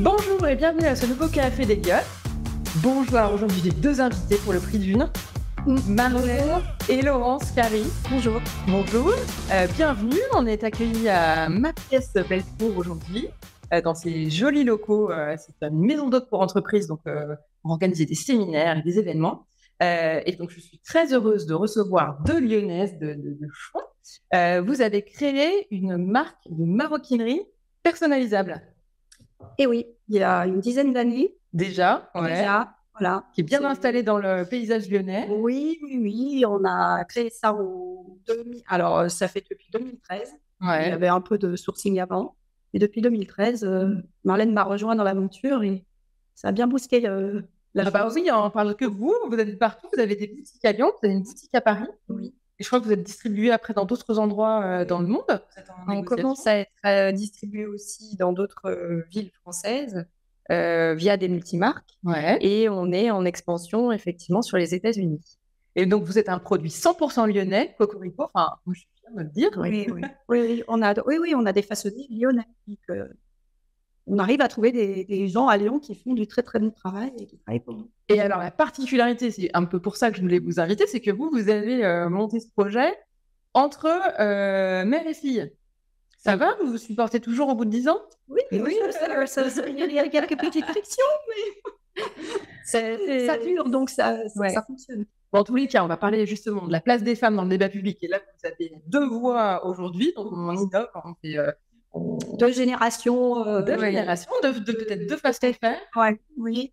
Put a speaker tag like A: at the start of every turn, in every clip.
A: Bonjour et bienvenue à ce nouveau Café des Gueules. Bonjour, aujourd'hui j'ai deux invités pour le prix d'une. Marlène et Laurence Carry.
B: Bonjour.
A: Bonjour. Euh, bienvenue, on est accueillis à ma pièce Bellecour aujourd'hui, euh, dans ces jolis locaux. Euh, c'est une maison d'hôtes pour entreprises, donc on organise des séminaires et des événements. Et donc je suis très heureuse de recevoir deux lyonnaises de, de, de choix. Vous avez créé une marque de maroquinerie personnalisable.
B: Et oui, il y a une dizaine d'années
A: Déjà, ouais,
B: déjà, voilà.
A: qui est bien installé dans le paysage lyonnais.
B: Oui, oui, oui, on a créé ça en 2000. Alors, euh, ça fait depuis 2013. Il y
A: Ouais.
B: avait un peu de sourcing avant. Et depuis 2013, euh, Marlène m'a rejoint dans l'aventure et ça a bien boosté euh, la
A: Ah bah oui, on parle que vous, vous êtes partout, vous avez des boutiques à Lyon, vous avez une boutique à Paris.
B: Oui.
A: Et je crois que vous êtes distribué après dans d'autres endroits euh, dans le monde.
C: On commence à être euh, distribué aussi dans d'autres euh, villes françaises euh, via des multimarques
A: Ouais.
C: et on est en expansion effectivement sur les États-Unis.
A: Et donc vous êtes un produit 100% lyonnais, Cocorico. Enfin, moi je suis fière de le dire.
B: Oui, oui, oui, oui, on a, oui, oui, on a des façonniers lyonnais. Donc, euh, on arrive à trouver des, des gens à Lyon qui font du très très bon travail et qui travaillent pour nous.
A: Et alors la particularité, c'est un peu pour ça que je voulais vous inviter, c'est que vous, vous avez euh, monté ce projet entre euh, mère et fille. Ça va? Vous vous supportez toujours au bout de 10 ans?
B: Oui,
A: Oui,
B: oui, ça- ça- ça- il y a quelques petites frictions, mais
C: C'est-
B: ça dure, donc ça, ça,
C: Ouais.
B: ça fonctionne.
A: Bon, en tous les cas, on va parler justement de la place des femmes dans le débat public. Et là, vous avez deux voix aujourd'hui, donc on innove, on fait euh, on-
B: Deux générations. euh,
A: deux générations, de, de- peut-être deux façons de faire.
B: ouais, oui.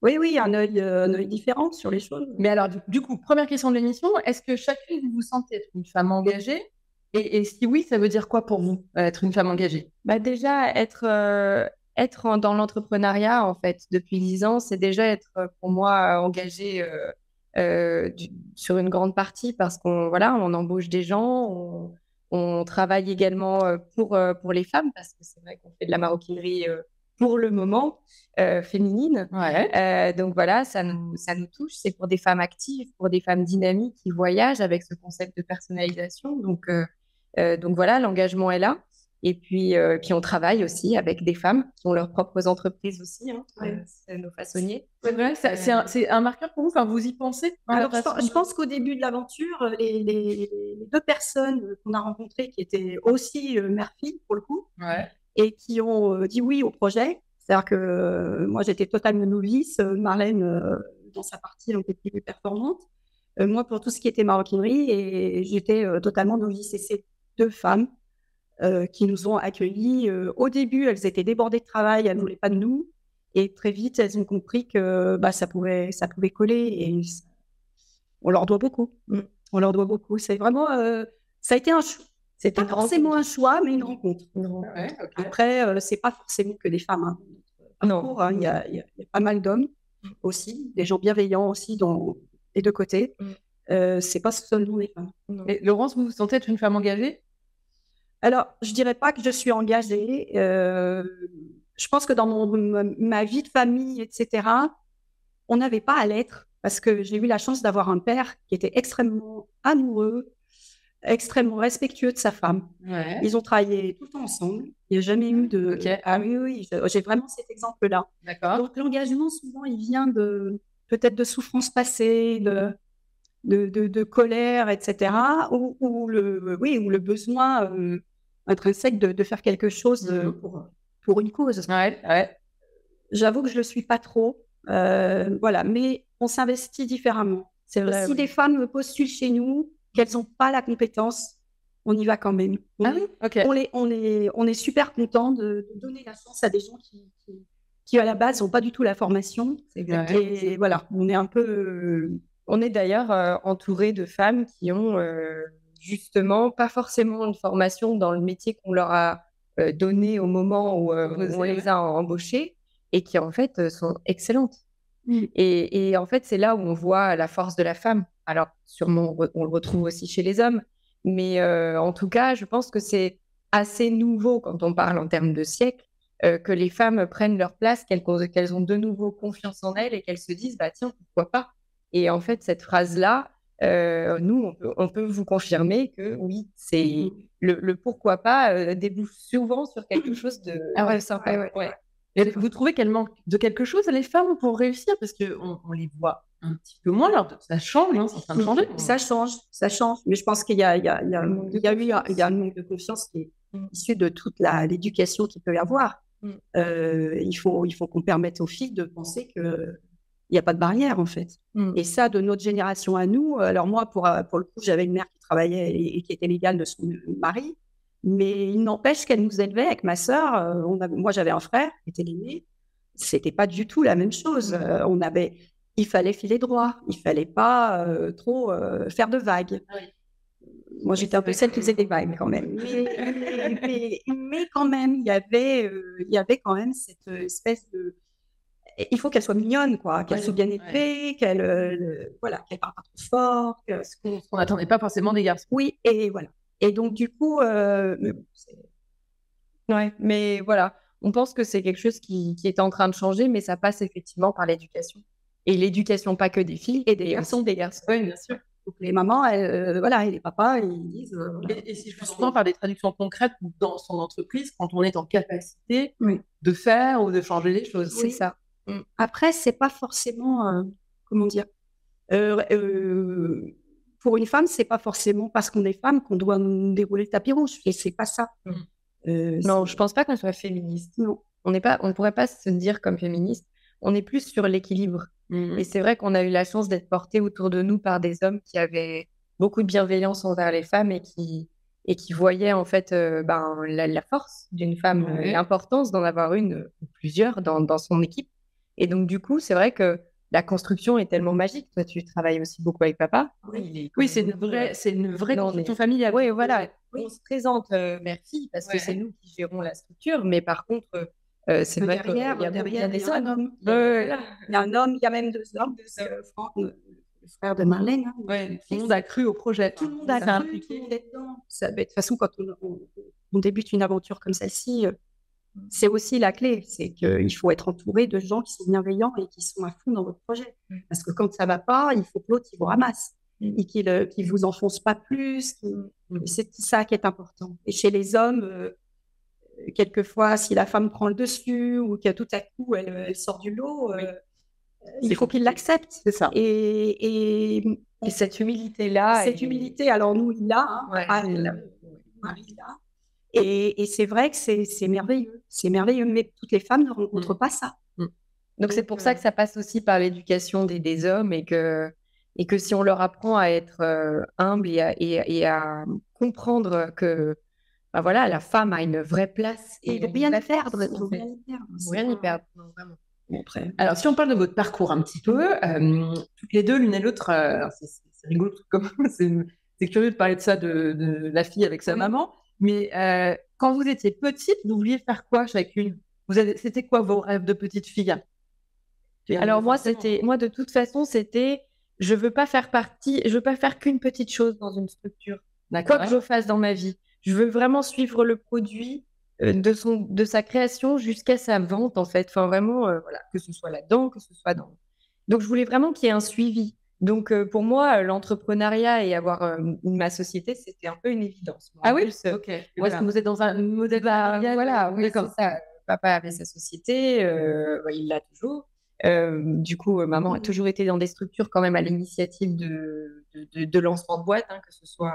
B: Oui, oui, un œil, euh, un œil différent sur les choses.
A: Mais alors, du, du coup, première question de l'émission, est-ce que chacune vous vous sentez être une femme engagée? Et, et si oui, ça veut dire quoi pour vous, euh, être une femme engagée?
C: Bah déjà, être, euh, être en- dans l'entrepreneuriat, en fait, depuis 10 ans, c'est déjà être, pour moi, euh, engagé euh, euh, du- sur une grande partie parce qu'on voilà, on embauche des gens, on, on travaille également euh, pour, euh, pour les femmes parce que c'est vrai qu'on fait de la maroquinerie euh, pour le moment euh, féminine.
A: Ouais.
C: Euh, donc voilà, ça nous, ça nous touche. C'est pour des femmes actives, pour des femmes dynamiques qui voyagent avec ce concept de personnalisation. Donc, euh, euh, donc voilà, l'engagement est là. Et puis, euh, puis on travaille aussi avec des femmes qui ont leurs propres entreprises aussi, hein,
B: Ouais.
C: euh, nos façonniers.
A: C'est un, c'est un marqueur pour vous Enfin, vous y pensez
B: Alors, je,
A: façon
B: pense- je
A: de-
B: pense qu'au début de l'aventure, euh, les, les- les deux personnes qu'on a rencontrées, qui étaient aussi euh, mère-fille pour le coup,
A: Ouais.
B: et qui ont euh, dit oui au projet. C'est-à-dire que euh, moi, j'étais totalement novice. euh, Marlène, euh, dans sa partie, donc, était plus performante. Euh, moi, pour tout ce qui était maroquinerie, et j'étais euh, totalement novice. Et ces deux femmes euh, qui nous ont accueillis, euh, au début, elles étaient débordées de travail, elles ne voulaient pas de nous. Et très vite, elles ont compris que bah, ça, pouvait, ça pouvait coller. Et on leur doit beaucoup. Mm. On leur doit beaucoup. C'est vraiment... euh, ça a été un choix.
C: Une
B: forcément
C: rencontre.
B: un choix, mais une rencontre.
A: Ouais, ok.
B: Après, euh, c'est pas forcément que des femmes. hein.
C: Non.
B: Hein, Il y, a, il y a- il y a pas mal d'hommes aussi, des gens bienveillants aussi dans les deux côtés.
C: Mm.
B: Euh, c'est pas seulement les femmes.
A: Et Laurence, vous vous sentez être une femme engagée?
B: Alors, je dirais pas que je suis engagée. euh, je pense que dans mon, ma, vie de famille, etc., on n'avait pas à l'être parce que j'ai eu la chance d'avoir un père qui était extrêmement amoureux, extrêmement respectueux de sa femme.
A: Ouais.
B: Ils ont travaillé tout le temps ensemble. Il n'y a jamais eu de. Ah oui, oui, j'ai vraiment cet exemple-là.
A: D'accord.
B: Donc l'engagement, souvent, il vient de peut-être de souffrances passées, de, de, de, de colère, etc. Ou, ou le, oui, ou le besoin euh, intrinsèque de, de faire quelque chose euh,
A: Mhm.
B: pour, pour une cause.
A: Ouais, ouais.
B: J'avoue que je ne le suis pas trop. euh, voilà, mais on s'investit différemment.
C: C'est vrai.
B: si
C: oui.
B: des femmes postulent chez nous, qu'elles n'ont pas la compétence, on y va quand même. On,
A: Ah ok.
B: on, est, on est super content de, de donner la chance à des gens qui, qui, qui, à la base, n'ont pas du tout la formation. Et voilà, on est un peu.
C: On est d'ailleurs euh, entouré de femmes qui ont euh, justement pas forcément une formation dans le métier qu'on leur a euh, donné au moment où, on les a embauchées et qui en fait sont excellentes.
B: Mm.
C: Et, et en fait, c'est là où on voit la force de la femme. Alors, sûrement, on, re- on le retrouve aussi chez les hommes, mais en tout cas, je pense que c'est assez nouveau quand on parle en termes de siècle, que les femmes prennent leur place, qu'elles qu'elles ont de nouveau confiance en elles et qu'elles se disent, bah tiens, pourquoi pas? Et en fait, cette phrase-là, euh, nous, on peut, on peut vous confirmer que oui, c'est le, le pourquoi pas euh, débouche souvent sur quelque chose de
A: Ah ouais,
C: sympa.
A: ouais, ouais.
C: Ouais.
A: Et vous trouvez qu'elles manquent de quelque chose, les femmes, pour réussir? Parce qu'on on les voit un petit peu moins, alors ça change, hein, c'est en train de changer.
B: Ça change, ça change. Mais je pense qu'il y, a, il y, a, il y, a, il y a eu il y a un manque de confiance qui est issu de toute l'éducation qu'il peut y avoir.
C: Mm.
B: Euh, il faut, il faut qu'on permette aux filles de penser que il n'y a pas de barrière en fait.
C: Mm.
B: Et ça, de notre génération à nous, alors moi, pour, euh, pour le coup, j'avais une mère qui travaillait et, et qui était légale de son mari, mais il n'empêche qu'elle nous élevait avec ma sœur. euh, on avait- moi, j'avais un frère qui était l'aîné. C'était pas du tout la même chose. Euh, on avait, il fallait filer droit. Il fallait pas euh, trop euh, faire de vagues.
A: Ah oui.
B: Moi, j'étais un peu celle qui faisait des vagues quand même. Mais, mais- mais- mais quand même, il y avait, il y avait quand même cette espèce de. Il faut qu'elle soit mignonne, quoi, qu'elle
A: Ouais,
B: soit bien
A: ouais.
B: élevée, qu'elle, euh, voilà, qu'elle parle pas trop fort. que-
A: Ce qu'on n'attendait pas forcément des garçons.
B: Oui, et voilà. Et donc du coup, euh, mais bon, c'est-
C: Ouais, mais voilà, on pense que c'est quelque chose qui, qui est en train de changer, mais ça passe effectivement par l'éducation. Et l'éducation, pas que des filles,
B: Et des garçons.
C: des garçons.
A: Oui, bien sûr.
B: donc les mamans, elles, euh, voilà, et les papas, ils disent. euh, voilà.
A: Et, et si je vous par des traductions concrètes dans son entreprise, quand on est en capacité
B: Oui.
A: de faire ou de changer les choses.
C: C'est ça.
B: Après, c'est pas forcément, euh, comment dire, euh, euh, pour une femme, c'est pas forcément parce qu'on est femme qu'on doit nous dérouler le tapis rouge. Et c'est pas ça. Euh,
C: Non, je pense pas qu'on soit féministe.
B: non.
C: On n'est pas, on ne pourrait pas se dire comme féministe. On est plus sur l'équilibre.
A: Mhm.
C: Et c'est vrai qu'on a eu la chance d'être portés autour de nous par des hommes qui avaient beaucoup de bienveillance envers les femmes et qui, et qui voyaient en fait euh, ben, la, la force d'une femme,
A: Ouais.
C: l'importance d'en avoir une ou plusieurs dans, dans son équipe. Et donc, du coup, c'est vrai que la construction est tellement magique. Toi, tu travailles aussi beaucoup avec papa.
A: Oui, oui, c'est une vraie, c'est une vraie
C: Non,
A: construction
C: mais-
A: familiale.
C: Oui, voilà. On se présente euh, mère-fille parce
A: Ouais.
C: que c'est nous qui gérons la structure, mais par contre, euh, c'est vrai qu'il y
B: derrière,
C: a, il y a
B: derrière,
C: des
B: il y a un
C: hommes.
B: homme. Il y a un homme, il y a même deux hommes. euh, Franck, le le frère de Marlène. hein.
A: Ouais, tout le monde a cru au projet.
B: Tout le monde a cru, tout le monde est dedans. Ça, de toute façon, quand on, on- on débute une aventure comme celle-ci, euh, c'est aussi la clé. C'est qu'il faut être entouré de gens qui sont bienveillants et qui sont à fond dans votre projet.
C: Mm.
B: Parce que quand ça va pas, il faut que l'autre vous ramasse et qu'il ne vous enfonce pas plus.
A: Mm.
B: C'est ça qui est important. Et chez les hommes, euh, quelquefois, si la femme prend le dessus ou que tout à coup elle, elle sort du lot, euh, il faut qu'il l'accepte.
A: C'est ça.
B: Et, et
C: Et cette humilité-là.
B: cette
C: et-
B: humilité, alors nous, il l'a, hein,
C: Ouais,
B: ah,
C: il l'a.
B: Et, et c'est vrai que c'est merveilleux. C'est merveilleux, mais toutes les femmes ne rencontrent
A: Mm.
B: pas ça.
C: Donc c'est pour ça que ça passe aussi par l'éducation des, des hommes et que, et que si on leur apprend à être euh, humble et à, et, et à comprendre que bah voilà, la femme a une vraie place
B: Et
C: et
B: il faut
C: une
B: rien y perdre. rien y perdre.
C: Rien y perdre. non, vraiment.
B: Bon, après,
A: Alors, si on parle de votre parcours un petit peu, euh, toutes les deux, l'une et l'autre, euh, c'est rigolo, c'est c'est curieux de parler de ça de, de la fille avec sa
B: Oui.
A: maman, mais euh, quand vous étiez petite, vous vouliez faire quoi chacune? Vous avez, c'était quoi vos rêves de petite fille?
C: Alors moi, c'était, moi de toute façon, c'était, je veux pas faire partie, je veux pas faire qu'une petite chose dans une structure. Quoi que je fasse dans ma vie. Je veux vraiment suivre le produit euh, de, son, de sa création jusqu'à sa vente, en fait. Enfin, vraiment, euh, voilà, que ce soit là-dedans, que ce soit dans. Donc, je voulais vraiment qu'il y ait un suivi. Donc, euh, pour moi, euh, l'entrepreneuriat et avoir euh, ma société, c'était un peu une évidence.
A: Ah oui?
C: plus, euh,
A: Ok. Est-ce
C: voilà.
A: que vous êtes dans un modèle
C: bah, voilà, oui, c'est ça. Papa avait sa société, euh, bah, il l'a toujours. Du coup, maman a
B: Mhm.
C: toujours été dans des structures quand même à l'initiative de, de, de- de lancement de boîte, hein, que ce soit,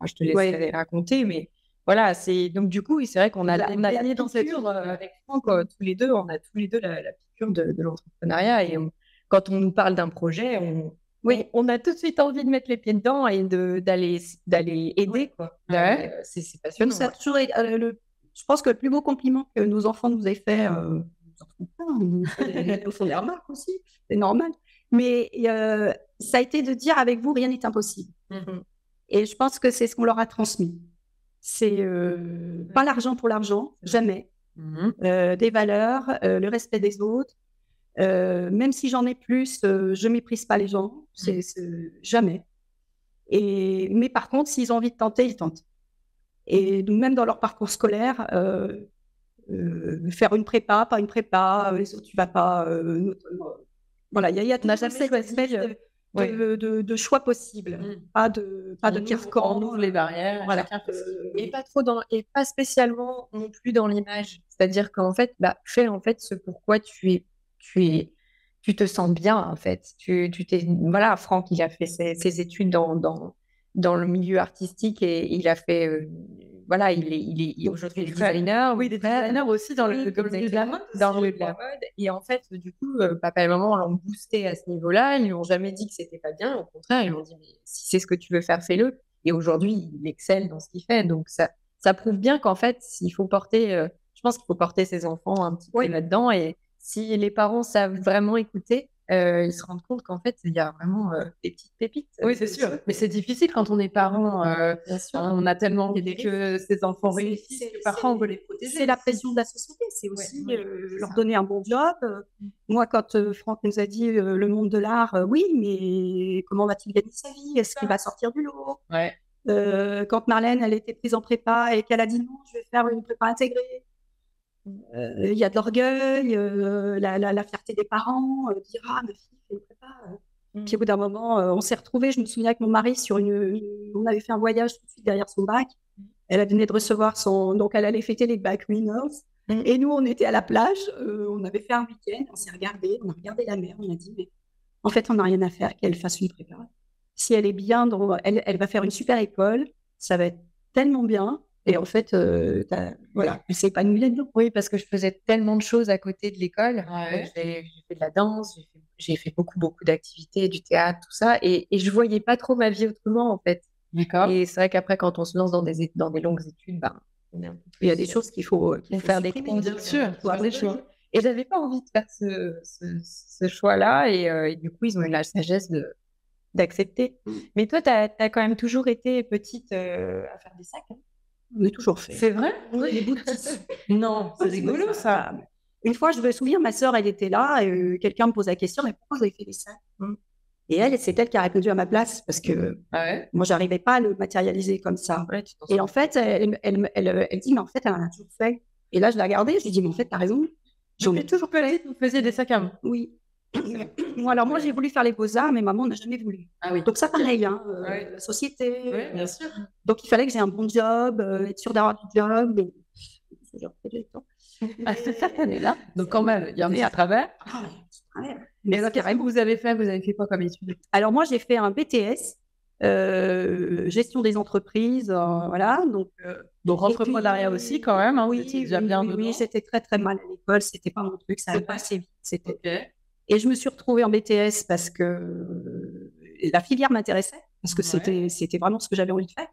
C: enfin, je te laisserai
B: Ouais.
C: raconter, mais voilà, c'est donc du coup, c'est vrai qu'on a, on a
A: baigné
C: la
A: dans cette
C: euh, avec Franck, euh, tous les deux, on a tous les deux la, la piqûre de, de l'entrepreneuriat et on- quand on nous parle d'un projet, on,
B: Oui.
C: on, a tout de suite envie de mettre les pieds dedans et de d'aller d'aller aider quoi.
A: Ouais.
C: Et, euh, c'est passionnant.
B: ça toujours euh, le- je pense que le plus beau compliment que nos enfants nous aient fait, euh, nous font des- remarques aussi, c'est normal. Mais euh, ça a été de dire avec vous, rien n'est impossible.
A: Mhm.
B: Et je pense que c'est ce qu'on leur a transmis. C'est euh, pas l'argent pour l'argent, jamais.
A: Mhm.
B: Euh, des valeurs, le respect des autres. Euh, même si j'en ai plus, euh, je méprise pas les gens, c'est jamais. Et mais par contre, s'ils ont envie de tenter, ils tentent. Et donc, même dans leur parcours scolaire, euh, euh, faire une prépa, pas une prépa, euh, les autres, tu vas pas. euh, notre- voilà, il y a, y a
C: On n'a jamais
B: de- de, choix possibles, mmh. pas de pas de
A: carcan. les barrières.
C: Voilà. et pas trop dans et pas spécialement non plus dans l'image. C'est-à-dire qu'en fait, bah, fais en fait ce pourquoi tu es tu es tu te sens bien en fait. Tu tu t'es voilà, Franck, il a fait ses, études dans, dans dans le milieu artistique et il a fait euh, voilà, il est, il est aujourd'hui designer.
A: Oui, des designers aussi dans le,
C: de la mode. Dans le de la mode. Et en fait, du coup, euh, papa et maman l'ont boosté à ce niveau-là. Ils lui ont jamais dit que c'était pas bien. Au contraire, ils lui ont dit, mais si c'est ce que tu veux faire, fais-le. Et aujourd'hui, il excelle dans ce qu'il fait. Donc, ça, ça prouve bien qu'en fait, s'il faut porter, euh, je pense qu'il faut porter ses enfants un petit peu là-dedans. Et si les parents savent vraiment écouter, euh, ils se rendent compte qu'en fait, il y a vraiment euh, des petites pépites.
A: Oui, c'est sûr. Mais c'est difficile quand on est parent. Euh, on a tellement envie que ses enfants réussissent que parfois on veut les protéger.
B: C'est la pression de la société. C'est aussi leur donner un bon job. Moi, quand Franck nous a dit le monde de l'art, oui, mais comment va-t-il gagner sa vie? Est-ce qu'il va sortir du lot?
A: Ouais.
B: Quand Marlène, elle était prise en prépa et qu'elle a dit non, je vais faire une prépa intégrée. Euh, il y a de l'orgueil, euh, la, fierté des parents, euh, dire ah ma fille fait une prépa. Mmh. Puis au bout d'un moment, on s'est retrouvés. Je me souviens avec mon mari sur une, on avait fait un voyage tout de suite derrière son bac. Mmh. Elle venait de recevoir son, donc elle allait fêter les back winners. Mmh. Et nous, on était à la plage, on avait fait un week-end, on s'est regardé, on a regardé la mer, on a dit, mais en fait, on n'a rien à faire qu'elle fasse une prépa. Si elle est bien, dans, elle, elle va faire une super école, ça va être tellement bien. Et en fait, euh, voilà, pas nous là-dedans.
C: Oui, parce que je faisais tellement de choses à côté de l'école. J'ai fait de la danse, j'ai fait, beaucoup, beaucoup d'activités, du théâtre, tout ça. Et, et je voyais pas trop ma vie autrement, en fait.
A: D'accord.
C: Et c'est vrai qu'après, quand on se lance dans des, dans des longues études, ben,
B: il y a des choses qu'il faut,
C: faire des
A: choix. Bien sûr, des choix.
C: Et j'avais pas envie de faire ce, ce, choix-là. Euh, et, du coup, ils ont eu la sagesse de d'accepter. Mm. Mais toi, tu as, quand même toujours été petite euh, à faire des sacs. Hein?
B: Est toujours fait.
A: C'est vrai?
B: Oui.
A: non, c'est rigolo ça.
B: Une fois, je me souviens, ma sœur, elle était là, et euh, quelqu'un me pose la question, mais pourquoi vous avez fait des sacs hum. Et elle, c'est elle qui a répondu à ma place, parce que
A: ah
B: moi, j'arrivais pas à le matérialiser comme ça. et en fait, elle, elle, elle, dit, mais en fait, elle en a toujours fait. Et là, je l'ai regardée, je lui ai dit, mais en fait, tu as raison.
A: J'en ai toujours fait. Vous faisiez des sacs à main
B: Oui. Alors moi, j'ai voulu faire les beaux-arts, mais maman n'a jamais voulu.
A: Ah oui.
B: Donc ça, pareil, hein, euh, la société.
A: Oui, bien sûr.
B: Donc il fallait que j'ai un bon job, euh, être sûr d'avoir du job. Mais...
A: À cette année-là. Donc quand même, il y en a à travers. Ah, mais alors, qu'est-ce que vous avez fait Vous avez fait quoi comme études
B: Alors moi, j'ai fait un BTS, euh, gestion des entreprises, voilà. Donc,
A: donc entrepreneuriat aussi quand même. Hein,
B: oui,
A: déjà bien
B: oui, oui j'étais très très mal à l'école, c'était pas mon truc, ça allait pas assez vite. C'était. Et je me suis retrouvée en BTS parce que euh, la filière m'intéressait, parce que c'était, c'était vraiment ce que j'avais envie de faire.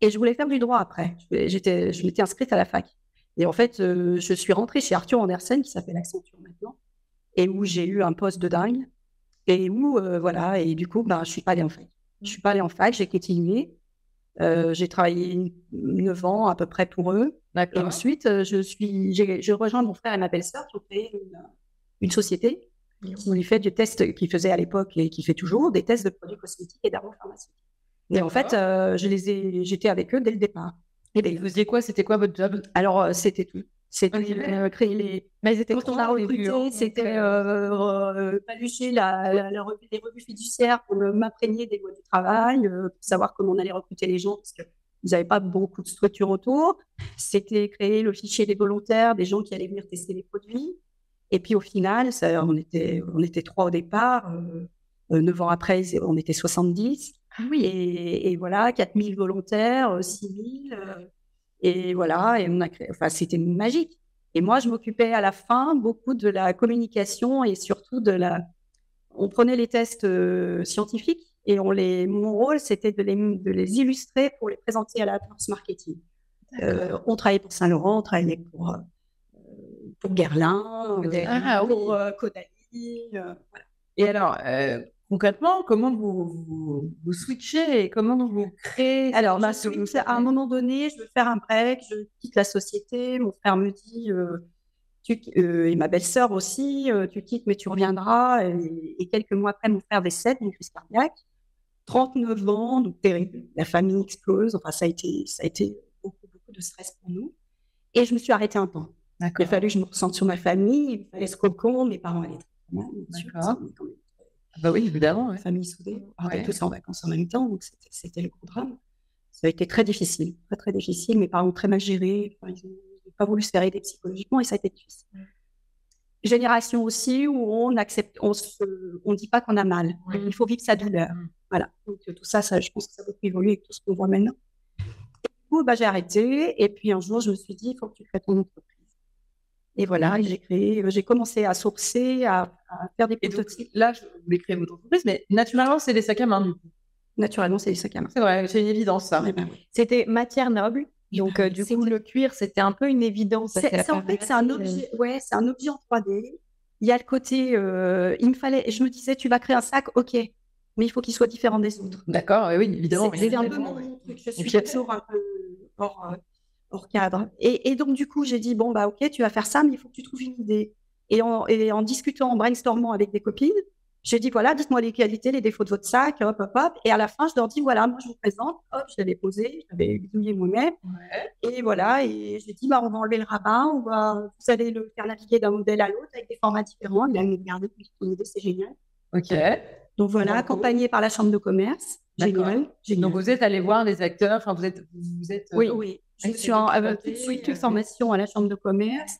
B: Et je voulais faire du droit après. J'étais, je m'étais inscrite à la fac. Et en fait, euh, je suis rentrée chez Arthur Andersen, qui s'appelle Accenture maintenant, et où j'ai eu un poste de dingue. Et où, euh, voilà, et du coup, ben, je suis pas allée en fac. Je suis pas allée en fac, j'ai continué. j'ai travaillé neuf ans à peu près pour eux. Et ensuite, je suis, j'ai, rejoint mon frère et ma belle-sœur qui ont fait une, une société qui fait du test, qui faisait à l'époque et qui fait toujours des tests de produits cosmétiques et pharmaceutiques. Et en fait, euh, je les ai, j'étais avec eux dès le départ.
A: Et bien, vous faisiez quoi? C'était quoi votre job?
B: Alors, euh, c'était tout. C'était euh, créer les.
A: Mais ils étaient
B: Quand on a recruté, c'était palucher la, la, la, les revues fiduciaires pour m'imprégner des lois du travail, pour savoir comment on allait recruter les gens, parce que vous n'avez pas beaucoup de structures autour. C'était créer le fichier des volontaires, des gens qui allaient venir tester les produits. Et puis au final, ça, on, était, on était trois au départ. Euh, euh neuf ans après, on était 70.
A: Ah oui.
B: Et, et voilà, 4000 volontaires, 6000. Euh, et voilà, et on a créé, enfin, c'était magique. Et moi, je m'occupais à la fin beaucoup de la communication et surtout de la. On prenait les tests scientifiques et on les. Mon rôle, c'était de les, de les illustrer pour les présenter à la force marketing. on travaillait pour Saint-Laurent, on travaillait pour pour Guerlain,
A: ah, pour
B: euh, Kodali. Euh,
A: et alors, euh, concrètement, comment vous, vous, switchez et comment vous créez
B: Alors, à un moment donné, je veux faire un break, je quitte la société. Mon frère me dit, tu, et ma belle-sœur aussi, tu quittes, mais tu reviendras. Et, quelques mois après, mon frère décède d'une crise cardiaque. 39 ans, donc terrible. La famille explose. Enfin, ça a été, ça a été beaucoup, beaucoup de stress pour nous. Et je me suis arrêtée un temps. Il a fallu que je me ressente sur ma famille, il fallait ce cocon, mes parents allaient très bien,
A: D'accord. Bah oui, évidemment.
B: Famille soudée. On était tous en vacances en même temps, donc c'était le gros drame. Ça a été très difficile, très très difficile. Mes parents ont très mal géré. ils n'ont pas voulu se faire aider psychologiquement et ça a été difficile. Génération aussi où on accepte, on ne dit pas qu'on a mal. Il faut vivre sa douleur. Voilà. Donc tout ça, ça, je pense que ça a beaucoup évolué avec tout ce qu'on voit maintenant. du coup, bah, j'ai arrêté. Et puis un jour, je me suis dit, il faut que tu crées ton entreprise. Et voilà, j'ai créé, j'ai commencé à sourcer, à, faire des prototypes.
A: là, je voulais créer votre entreprise, mais naturellement, c'est des sacs à main.
B: Naturellement, c'est des sacs à main.
A: C'est vrai, c'est une évidence, ça.
B: Eh ben
C: c'était matière noble. Donc, euh, du coup, le cuir, c'était un peu une évidence.
B: C'est, en fait, c'est un objet, ouais, c'est un objet en 3D. Il y a le côté, euh, il me fallait, je me disais, tu vas créer un sac, ok, mais il faut qu'il soit différent des autres.
A: D'accord, oui, évidemment.
B: C'est, un peu mon truc. Je suis toujours un peu hors, euh, hors cadre. Et, et, donc, du coup, j'ai dit, bon, bah, ok, tu vas faire ça, mais il faut que tu trouves une idée. Et en, et en discutant, en brainstormant avec des copines, j'ai dit, voilà, dites-moi les qualités, les défauts de votre sac, hop, hop, hop. Et à la fin, je leur dis, voilà, moi, je vous présente. Hop, je l'avais posé, je l'avais bidouillé moi-même. Et voilà, et j'ai dit, bah, on va enlever le rabat, on va, vous allez le faire naviguer d'un modèle à l'autre avec des formats différents. Il a regardé, c'est génial.
A: OK.
B: Donc voilà, accompagné par la chambre de commerce. Génial, génial.
A: Donc vous êtes allé voir les acteurs, enfin vous êtes, vous êtes.
B: Oui, euh, oui. Je suis en tout de suite une formation à la chambre de commerce.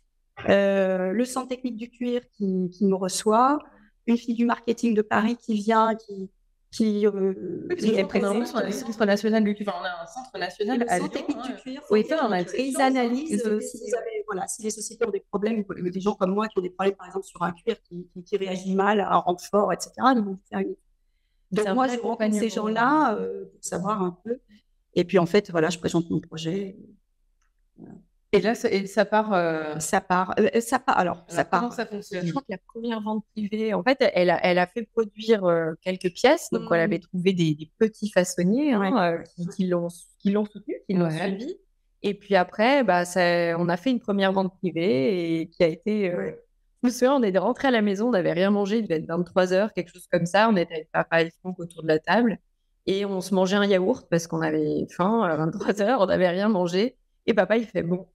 B: Euh, le centre technique du cuir qui, qui me reçoit une fille du marketing de Paris qui vient, qui, qui, euh,
A: est présente. sur le centre national du cuir. on a un centre national le
B: centre technique du cuir. Oui, on a et ils analysent euh, si, vous avez, voilà, si les sociétés ont des problèmes, des gens comme moi qui ont des problèmes, par exemple, sur un cuir qui, qui, réagit mal, un renfort, etc., ils vont faire une. Donc, moi, je rencontre ces gens-là euh, pour savoir un peu. Et puis, en fait, voilà, je présente mon projet.
A: Voilà. Et là, ça, et ça part.
B: Euh, ça part. Euh, ça part. Alors, ça part.
A: Comment ça fonctionne?
C: Je crois que la première vente privée, en fait, elle a, elle a fait produire euh, quelques pièces. Donc, elle mmh. avait trouvé des, des petits façonniers hein, qui, qui l'ont soutenu, qui l'ont suivi. Et puis après, bah, ça, on a fait une première vente privée et qui a été. Je me souviens, on est rentré à la maison, on n'avait rien mangé, il devait être 23 heures, quelque chose comme ça. On était avec papa et Franck autour de la table et on se mangeait un yaourt parce qu'on avait faim à 23 heures, on n'avait rien mangé. Et papa, il fait bon,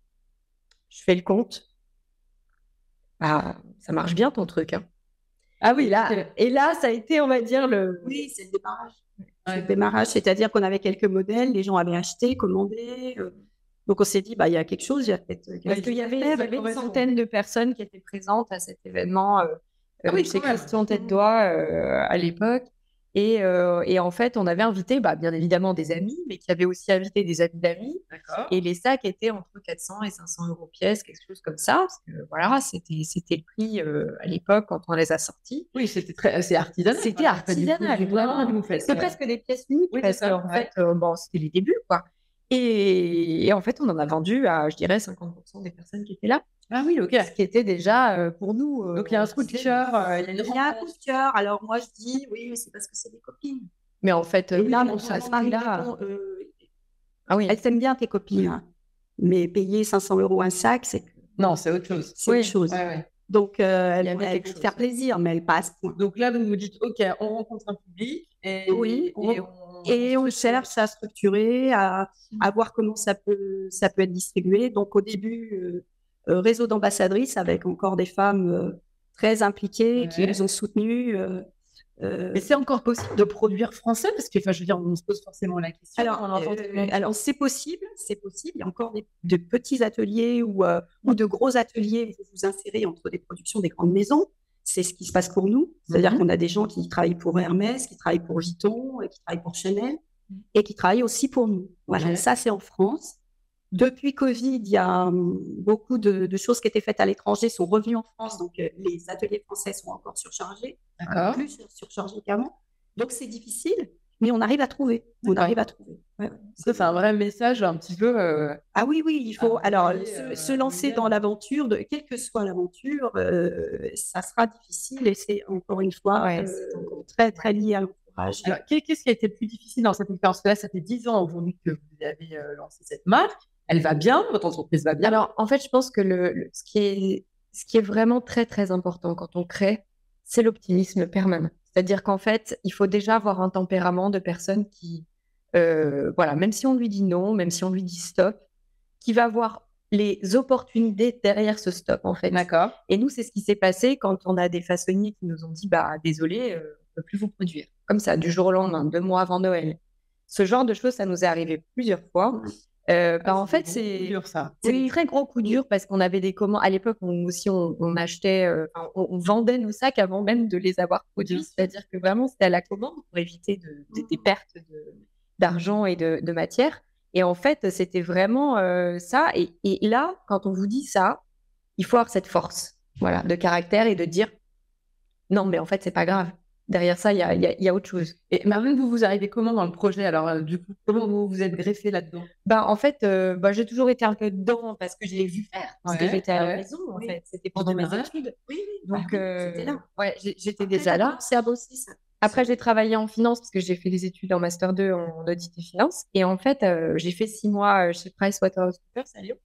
C: je fais le compte. Bah, ça marche bien ton truc. Hein.
B: Ah oui, là.
C: Et là, ça a été, on va dire, le.
B: Oui, c'est le démarrage. Le démarrage, c'est-à-dire qu'on avait quelques modèles, les gens avaient acheté, commandé. Euh. Donc on s'est dit, bah, il y a quelque chose, il y a peut-être.
C: Parce qu'il y avait, une centaine de personnes qui étaient présentes à cet événement. Euh, ah oui, c'est Christian Tête d'Oie euh, à l'époque. Euh, et, en fait, on avait invité, bah, bien évidemment, des amis, mais qui avaient aussi invité des amis d'amis. Et les sacs étaient entre 400 et 500 euros pièce, quelque chose comme ça. Parce que voilà, c'était, c'était le prix euh, à l'époque quand on les a sortis.
A: Oui, c'était très, artisanal.
C: C'était artisanal, vraiment. C'est presque des pièces uniques parce qu'en fait, euh, bon, c'était les débuts, quoi. Et, en fait, on en a vendu à, je dirais, 50% des personnes qui étaient là.
A: Ah oui, ok.
C: Ce qui était déjà euh, pour nous.
A: Euh, Donc il y a un coup de cœur.
B: Euh, il y a, un coup de cœur. Alors moi je dis oui, mais c'est parce que c'est des copines.
C: Mais en fait,
B: là, on ça là. ah oui. Elles aiment bien tes copines, hein. mais payer 500 euros un sac, c'est.
A: Non, c'est autre chose.
B: C'est autre chose. Donc, elles vont faire plaisir, mais elles passent.
A: Donc là, vous vous dites, OK, on rencontre un public. Et,
B: oui, et on, et on cherche à structurer, à, à, voir comment ça peut, ça peut être distribué. Donc, au début, euh, réseau d'ambassadrices avec encore des femmes euh, très impliquées qui les ont soutenues. Euh,
A: Mais c'est encore possible de produire français? Parce que, enfin, je veux dire, on se pose forcément la question.
B: Alors, alors c'est possible, c'est possible. Il y a encore des, de petits ateliers ou, ou de gros ateliers. Vous vous insérez entre des productions des grandes maisons. C'est ce qui se passe pour nous. C'est-à-dire mhm. qu'on a des gens qui travaillent pour Hermès, qui travaillent pour Vuitton, qui travaillent pour Chanel et qui travaillent aussi pour nous. Voilà, ça c'est en France. Depuis Covid, il y a hum, beaucoup de, choses qui étaient faites à l'étranger sont revenues en France, donc euh, les ateliers français sont encore surchargés, plus surchargés qu'avant. Donc c'est difficile, mais on arrive à trouver. On arrive à trouver.
A: Ça, c'est un vrai message un petit peu. Euh,
B: ah oui, oui, il faut alors se, euh, lancer dans l'aventure, de, quelle que soit l'aventure, ça sera difficile et c'est encore une fois très, très lié à l'encourage.
A: Qu'est-ce qui a été le plus difficile dans cette expérience-là Ça fait dix ans aujourd'hui que vous avez lancé cette marque elle va bien, votre entreprise va bien?
C: Alors, en fait, je pense que le, ce, qui est, ce qui est vraiment très, très important quand on crée, c'est l'optimisme permanent. C'est-à-dire qu'en fait, il faut déjà avoir un tempérament de personne qui, euh, voilà, même si on lui dit non, même si on lui dit stop, qui va voir les opportunités derrière ce stop, en fait.
A: D'accord.
C: Et nous, c'est ce qui s'est passé quand on a des façonniers qui nous ont dit, bah, désolé, euh, peut plus vous produire. Comme ça, du jour au lendemain, deux mois avant Noël. Ce genre de choses, ça nous est arrivé plusieurs fois. Euh, bah,
A: Ah,
C: en fait, c'est un très gros coup dur parce qu'on avait des commandes. À l'époque, on, aussi, on, on achetait, euh, on, on vendait nos sacs avant même de les avoir produits. C'est-à-dire que vraiment, c'était à la commande pour éviter de- de- des pertes de- d'argent et de, de matière. Et en fait, c'était vraiment euh, ça. Et, et là, quand on vous dit ça, il faut avoir cette force voilà, de caractère et de dire non, mais en fait, c'est pas grave. Derrière ça, il y a, il y a- il y a autre chose.
A: Et Marlène, vous vous arrivez comment dans le projet? Alors, euh, du coup, comment vous vous êtes greffée là-dedans?
C: Bah, en fait, euh, bah, j'ai toujours été un peu dedans parce que je l'ai vu faire. Parce que j'étais à la maison, en
B: Oui.
C: fait. C'était pendant mes études.
B: Oui, oui.
C: Donc,
B: bah oui,
C: euh,
B: là.
C: ouais, j'étais déjà là.
B: ça.
C: Après, j'ai travaillé en finance parce que j'ai fait des études en Master 2 en audit et finance. Et en fait, j'ai fait six mois chez PricewaterhouseCoopers à Lyon,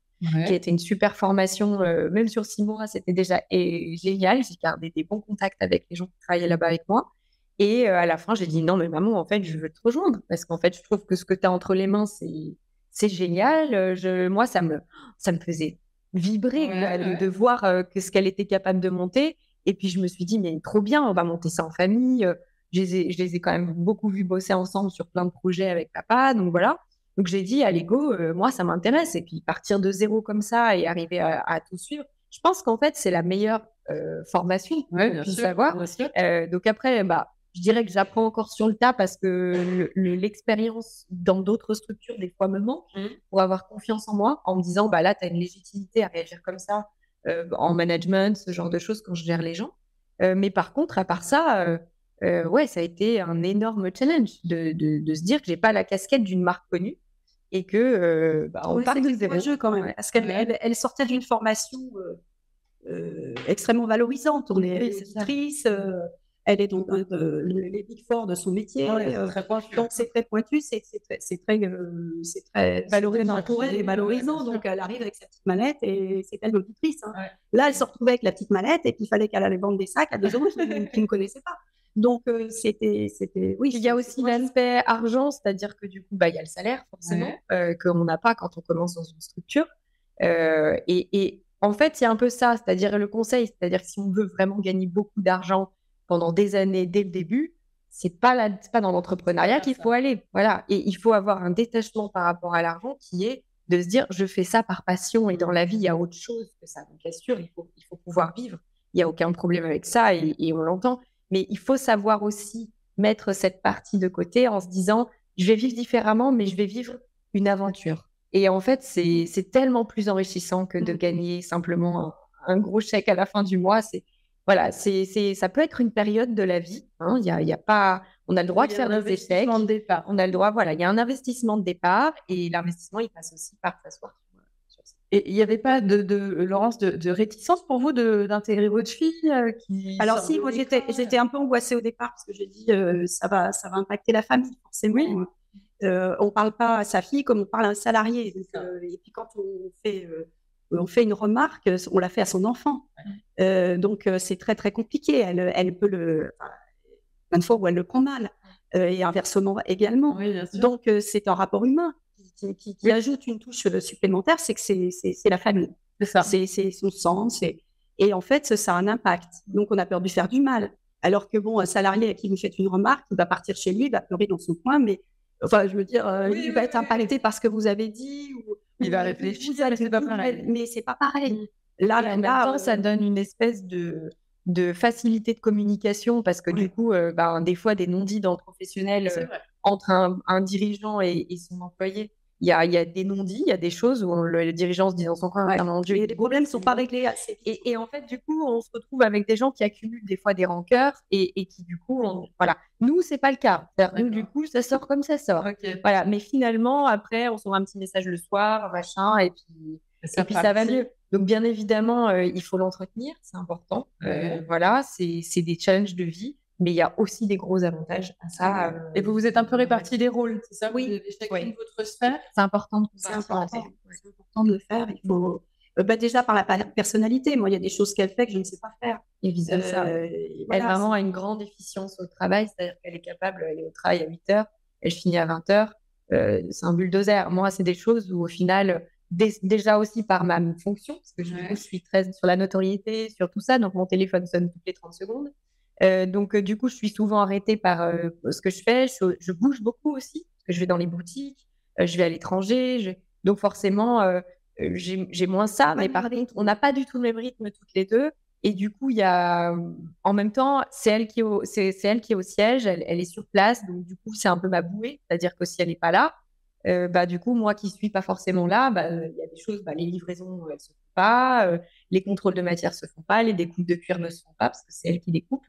C: qui était une super formation. euh, même sur six mois, c'était déjà et, génial. J'ai gardé des bons contacts avec les gens qui travaillaient là-bas avec moi. Et euh, à la fin, j'ai dit non, mais maman, en fait, je veux te rejoindre parce qu'en fait, je trouve que ce que tu as entre les mains, c'est c'est génial. Euh, Je, moi, ça me ça me faisait vibrer
A: Ouais,
C: de,
A: ouais.
C: de voir euh, que ce qu'elle était capable de monter. Et puis je me suis dit mais trop bien, on va monter ça en famille. Je les ai, je les ai quand même beaucoup vus bosser ensemble sur plein de projets avec papa, donc voilà. Donc j'ai dit allez go, euh, moi ça m'intéresse. Et puis partir de zéro comme ça et arriver à, à tout suivre, je pense qu'en fait c'est la meilleure euh, formation
A: Ouais,
C: qu'on
A: bien
C: puisse
A: sûr.
C: avoir.
A: bien sûr.
C: Euh, donc après, bah, je dirais que j'apprends encore sur le tas parce que le- le- l'expérience dans d'autres structures, des fois, me manque
A: Mhm.
C: pour avoir confiance en moi, en me disant, bah là, tu as une légitimité à réagir comme ça en management, ce genre de choses quand je gère les gens. Mais par contre, à part ça, euh, ouais, ça a été un énorme challenge de, de, de se dire que j'ai pas la casquette d'une marque connue et que euh, bah, on
B: Ouais,
C: part de zéro.
B: courageux quand même,
C: Ouais.
B: parce qu'elle elle, elle sortait d'une formation euh, euh, extrêmement valorisante. On est éditrice, euh, elle est le- les big four de son métier.
A: Ouais,
B: donc c'est très pointu, c'est très, c'est très, très valorisant pour elle et valorisant. Donc elle arrive avec sa petite manette et c'est elle l'auditrice. hein. Là, elle se retrouvait avec la petite manette et puis il fallait qu'elle allait vendre des sacs à des gens qui, qui ne connaissaient pas. Donc euh, c'était, c'était, oui.
C: Il y a aussi l'aspect argent, c'est-à-dire que du coup, bah, il y a le salaire forcément euh, qu'on n'a pas quand on commence dans une structure. Euh, et, et en fait, il y a un peu ça, c'est-à-dire le conseil, c'est-à-dire si on veut vraiment gagner beaucoup d'argent pendant des années dès le début, c'est pas là, pas dans l'entrepreneuriat qu'il faut aller. Voilà, et il faut avoir un détachement par rapport à l'argent qui est de se dire je fais ça par passion et dans la vie il y a autre chose que ça. Donc bien sûr, il faut, il faut pouvoir vivre. Il n'y a aucun problème avec ça et, et on l'entend. Mais il faut savoir aussi mettre cette partie de côté en se disant je vais vivre différemment, mais je vais vivre une aventure. Et en fait, c'est c'est tellement plus enrichissant que de
B: Mhm.
C: gagner simplement un, un gros chèque à la fin du mois. C'est voilà, c'est ça peut être une période de la vie. hein. Y a, y a pas, on a le droit de faire des échecs.
A: investissement de départ.
C: On a le droit, voilà, il y a un investissement de départ et l'investissement, il passe aussi par s'asseoir.
A: Et il n'y avait pas de, de Laurence de, de réticence pour vous d'intégrer votre fille euh, qui
B: Alors si, moi j'étais, j'étais un peu angoissée au départ parce que j'ai dit euh, ça va, ça va impacter la famille forcément.
A: Oui.
B: Euh, on parle pas à sa fille comme on parle à un salarié. Donc, euh, et puis quand on fait, euh, on fait une remarque, on la fait à son enfant. Euh, donc euh, c'est très très compliqué. Elle, elle peut le, de fois où elle le prend mal Euh, et inversement également.
A: Oui.
B: Donc euh, c'est un rapport humain qui, qui- qui ajoute une touche euh, supplémentaire, c'est que c'est, la famille.
A: c'est
B: son sang. Et en fait, ça, a un impact. Donc, on a peur de lui faire du mal. Alors que, bon, un salarié à qui vous faites une remarque, il va partir chez lui, il va pleurer dans son coin, mais enfin, je veux dire, euh,
A: Oui,
B: il
A: oui,
B: va être impacté par ce que vous avez dit. Ou,
A: Il va réfléchir, c'est pas pareil.
B: Mais c'est pas pareil.
C: Mm.
B: Là,
C: Et en
B: là,
C: même temps,
B: euh,
C: ça donne une espèce de, de facilité de communication parce que du coup, euh, ben, des fois, des non-dits dans le professionnel euh, entre un, un dirigeant et, et son employé, il y a, il y a des non-dits, il y a des choses où le, le dirigeant se dit dans son coin,
B: les problèmes ne sont pas réglés assez.
C: Et, et en fait, du coup, on se retrouve avec des gens qui accumulent des fois des rancœurs et, et qui, du coup, on- voilà. Nous, c'est pas le cas. Nous, du coup, ça sort comme ça sort. Voilà. Mais finalement, après, on s'envoie un petit message le soir, machin, et puis, et puis ça va mieux. Donc, bien évidemment, euh, il faut l'entretenir, c'est important. Euh,
A: Ouais.
C: voilà, c'est c'est des challenges de vie, mais il y a aussi des gros avantages à ça. euh,
A: Et vous vous êtes un peu répartis les rôles, c'est ça?
C: Oui.
A: Vous avez chacune
C: Oui.
A: votre sphère?
C: C'est important de
B: C'est important. C'est important de le faire. Il faut, euh, bah, déjà par la personnalité. Moi, il y a des choses qu'elle fait que je ne sais pas faire.
C: Et vice-versa.
B: Euh, voilà,
C: vraiment a une grande efficience au travail, c'est-à-dire qu'elle est capable, elle est au travail à 8 heures, elle finit à 20 heures. Euh, c'est un bulldozer. Moi, c'est des choses où, au final, dé- déjà aussi par ma fonction, parce que
A: Ouais.
C: je suis très sur la notoriété, sur tout ça, donc mon téléphone sonne toutes les 30 secondes. Donc, du coup, je suis souvent arrêtée par ce que je fais. Je, bouge beaucoup aussi, parce que je vais dans les boutiques, je vais à l'étranger. Donc, forcément, j'ai moins ça. Mais par contre, on n'a pas du tout le même rythme toutes les deux. Et du coup, il y a, en même temps, c'est elle qui est au, elle qui est au siège, elle, elle, est sur place, donc du coup, c'est un peu ma bouée, c'est-à-dire que si elle n'est pas là, euh, bah du coup, moi qui suis pas forcément là, bah il y a des choses, bah, les livraisons, elles se pas, euh, les contrôles de matière se font pas, les découpes de cuir ne se font pas parce que c'est elle qui découpe.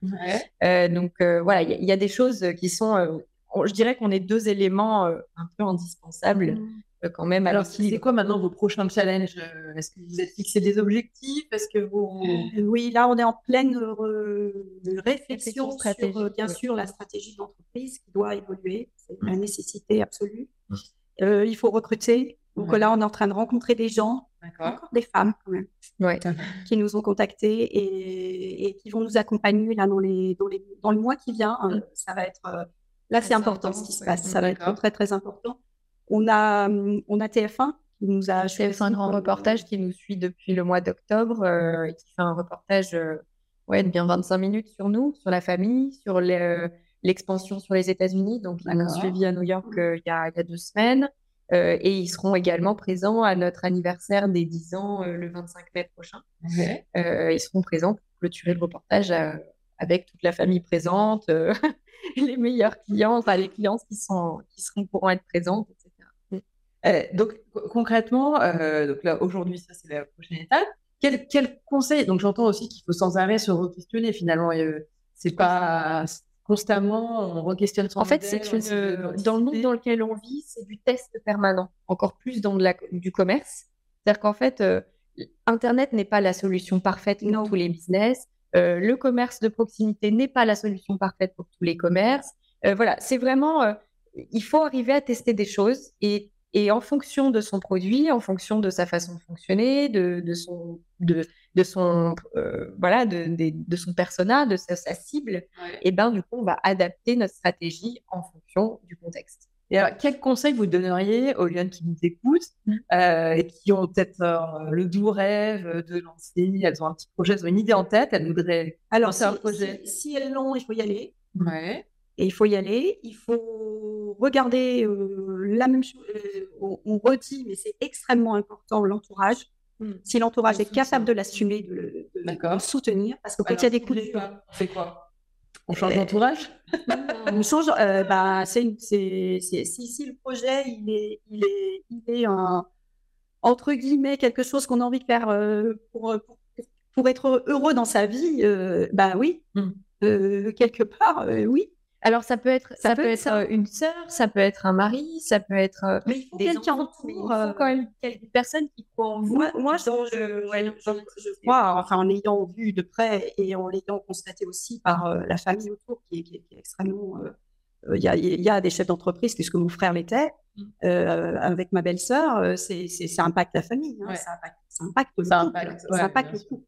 C: Euh, donc voilà, il y, a des choses qui sont, je dirais qu'on est deux éléments un peu indispensables. Mmh. Euh, quand même.
A: Alors, c'est quoi maintenant vos prochains challenges euh, Est-ce que vous êtes fixé des objectifs Est-ce que vous...
B: Euh, oui, là, on est en pleine réflexion sur, bien sûr, la stratégie d'entreprise qui doit évoluer. C'est une nécessité absolue. il faut recruter. Donc là, on est en train de rencontrer des gens, encore des femmes quand même, qui nous ont contactés et, et, qui vont nous accompagner là dans, les, dans, les, dans le mois qui vient. Hein. Ça va être là, c'est important ce qui se passe. Ça va être très très important. On a, on a TF1
C: qui nous a TF1 grand reportage qui nous suit depuis le mois d'octobre euh, et qui fait un reportage euh, ouais, de bien 25 minutes sur nous, sur la famille, sur euh, l'expansion sur les États-Unis. Donc, ils nous ont suivi à New York il y, a, deux semaines. Et ils seront également présents à notre anniversaire des 10 ans le 25 mai prochain. ils seront présents pour clôturer le reportage avec toute la famille présente, les meilleurs clients, enfin les clients qui, sont, qui seront pourront être présents,
A: euh, donc concrètement, euh, donc là aujourd'hui, ça c'est la prochaine étape. Quel, quel conseil Donc j'entends aussi qu'il faut sans arrêt se re-questionner finalement. Euh, c'est pas constamment on re-questionne son
C: En fait, c'est une dans le monde dans lequel on vit, c'est du test permanent. Encore plus dans de la, du commerce. C'est-à-dire qu'en fait, Internet n'est pas la solution parfaite pour tous les business. le commerce de proximité n'est pas la solution parfaite pour tous les commerces. voilà, c'est vraiment il faut arriver à tester des choses et et en fonction de son produit, en fonction de sa façon de fonctionner, de, de son, de, de son, euh, voilà, de, de, son persona, de sa, cible, et ben du coup, on va adapter notre stratégie en fonction du contexte.
A: Et alors, quel conseil vous donneriez aux jeunes qui nous écoutent mmh. euh, et qui ont peut-être euh, le doux rêve de lancer, elles ont un petit projet, elles ont une idée en tête, elles voudraient
B: alors, lancer un projet? si, elles l'ont, il faut y aller. Ouais. Et il faut y aller, il faut regarder euh, la même chose. On, redit, mais c'est extrêmement important, l'entourage. Hmm. Si l'entourage est capable de l'assumer, de, le soutenir, parce que quand il y a des coups de...
A: On fait quoi? On change d'entourage?
B: On change, euh, bah, c'est, si, si, le projet, il est, il est, il est un, entre guillemets, quelque chose qu'on a envie de faire pour, pour, être heureux dans sa vie, bah oui, hmm. quelque part, oui.
C: Alors ça peut être, ça, peut, être euh, une sœur, ça peut être un mari, ça peut être euh,
B: mais il faut quelqu'un autour, il faut
C: euh, quand même quelques personnes qui croient en vous.
B: Moi, je, crois, enfin en l'ayant vu de près et en l'ayant constaté aussi par la famille autour, qui est, qui est, extrêmement. Il y, a, y, a, des chefs d'entreprise, puisque mon frère l'était, mm. avec ma belle-sœur, c'est, ça impacte la famille, hein, ça impacte, ça impacte, ça impacte, ça impacte le couple.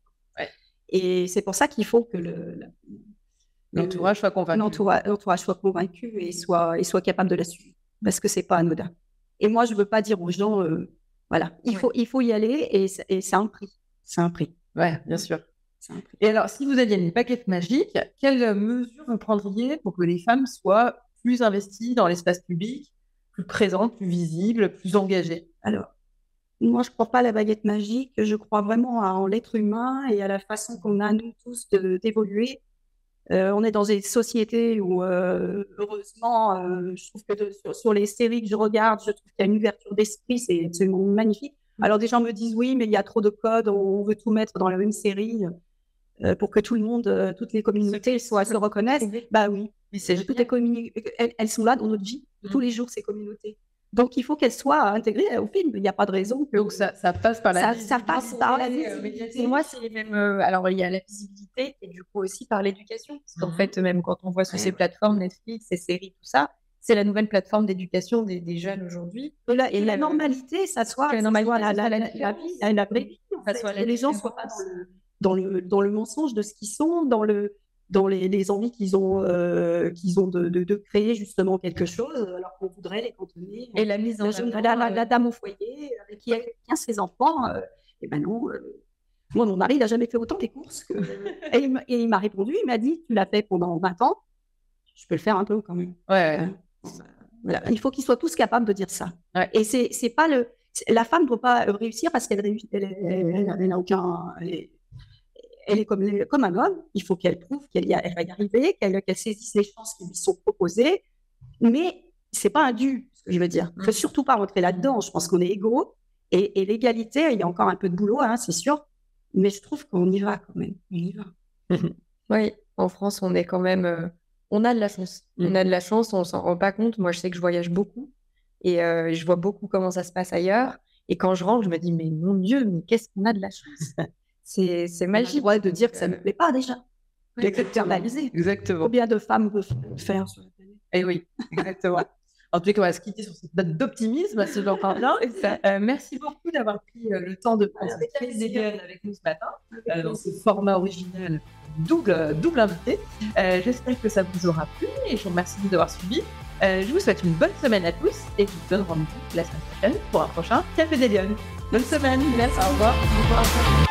B: Et c'est pour ça qu'il faut que le,
A: L'entourage soit convaincu.
B: L'entourage soit convaincu et soit, et soit capable de la suivre. Parce que c'est pas anodin. Et moi, je veux pas dire aux gens, euh, voilà, il, faut, il faut y aller et, et c'est un prix. C'est un prix.
A: Ouais, bien sûr. Et alors, si vous aviez une baguette magique, quelles mesures vous prendriez pour que les femmes soient plus investies dans l'espace public, plus présentes, plus visibles, plus engagées?
B: Alors, moi, je ne crois pas à la baguette magique. Je crois vraiment en l'être humain et à la façon qu'on a, nous tous, d'évoluer euh, on est dans des sociétés où, euh, heureusement, euh, je trouve que sur, les séries que je regarde, je trouve qu'il y a une ouverture d'esprit, c'est absolument magnifique. Mm. Alors des gens me disent oui, mais il y a trop de codes, on veut tout mettre dans la même série pour que tout le monde, toutes les communautés soient, se reconnaissent. Bah oui, toutes les elles, elles, sont là dans notre vie, tous les jours, ces communautés. Donc, il faut qu'elle soit intégrée au film. Il n'y a pas de raison
A: Donc, ça, passe par la
B: ça, visibilité. Ça passe par la
C: euh, visibilité. moi, c'est les mêmes. Euh, alors, il y a la visibilité et du coup aussi par l'éducation. Parce qu'en mhm. fait, même quand on voit sur ces plateformes, Netflix, ces séries, tout ça, c'est la nouvelle plateforme d'éducation des, jeunes aujourd'hui.
B: Et, la, normalité, ça soit la, normalité, la, la, la, la vraie vie. que les gens ne soient pas dans le, dans le mensonge de ce qu'ils sont, dans le dans les, les envies qu'ils ont, euh, qu'ils ont de, de, de, créer justement quelque chose, alors qu'on voudrait les cantonner.
C: Et la mise en
B: la, la, la, dame au foyer, avec qui a ses enfants, euh, et ben non. Euh, Moi, mon mari, il n'a jamais fait autant des courses. Que... et il m'a- et il m'a répondu, il m'a dit, tu l'as fait pendant 20 ans, je peux le faire un peu quand même.
A: Ouais, ouais.
B: Voilà. Il faut qu'ils soient tous capables de dire ça.
A: Ouais.
B: Et c'est pas le. La femme ne doit pas euh, réussir parce qu'elle elle, elle, elle aucun. Elle elle est comme, les- comme un homme. Il faut qu'elle prouve qu'elle va y arriver, qu'elle saisisse les chances qui lui sont proposées. Mais c'est pas un dû, ce que je veux dire. Il ne faut surtout pas rentrer là-dedans. Je pense qu'on est égaux. Et, et l'égalité, il y a encore un peu de boulot, hein, c'est sûr. Mais je trouve qu'on y va quand même. On y va.
C: Oui, en France, on est quand même. euh, on a de la chance.
A: Mm.
C: On a de la chance, on s'en rend pas compte. Moi, je sais que je voyage beaucoup et euh, je vois beaucoup comment ça se passe ailleurs. Et quand je rentre, je me dis, mais mon Dieu, mais qu'est-ce qu'on a de la chance? C'est magique.
B: droit de dire que ça ne me plaît pas déjà.
A: Ouais,
B: Externaliser.
A: Exactement.
B: Combien de femmes peuvent le faire sur la planète?
A: Et oui, exactement. En tout cas, on va se quitter sur cette note d'optimisme, j'en parle bien. Euh, merci beaucoup d'avoir pris euh, le temps de prendre cette avec nous ce matin, euh, dans ce format original double, double invité. Euh, J'espère que ça vous aura plu et je vous remercie de nous avoir suivis. Euh, je vous souhaite une bonne semaine à tous et je vous donne rendez-vous la semaine prochaine pour un prochain Café des Lyonnes. Bonne semaine, merci, au revoir.
B: Au revoir.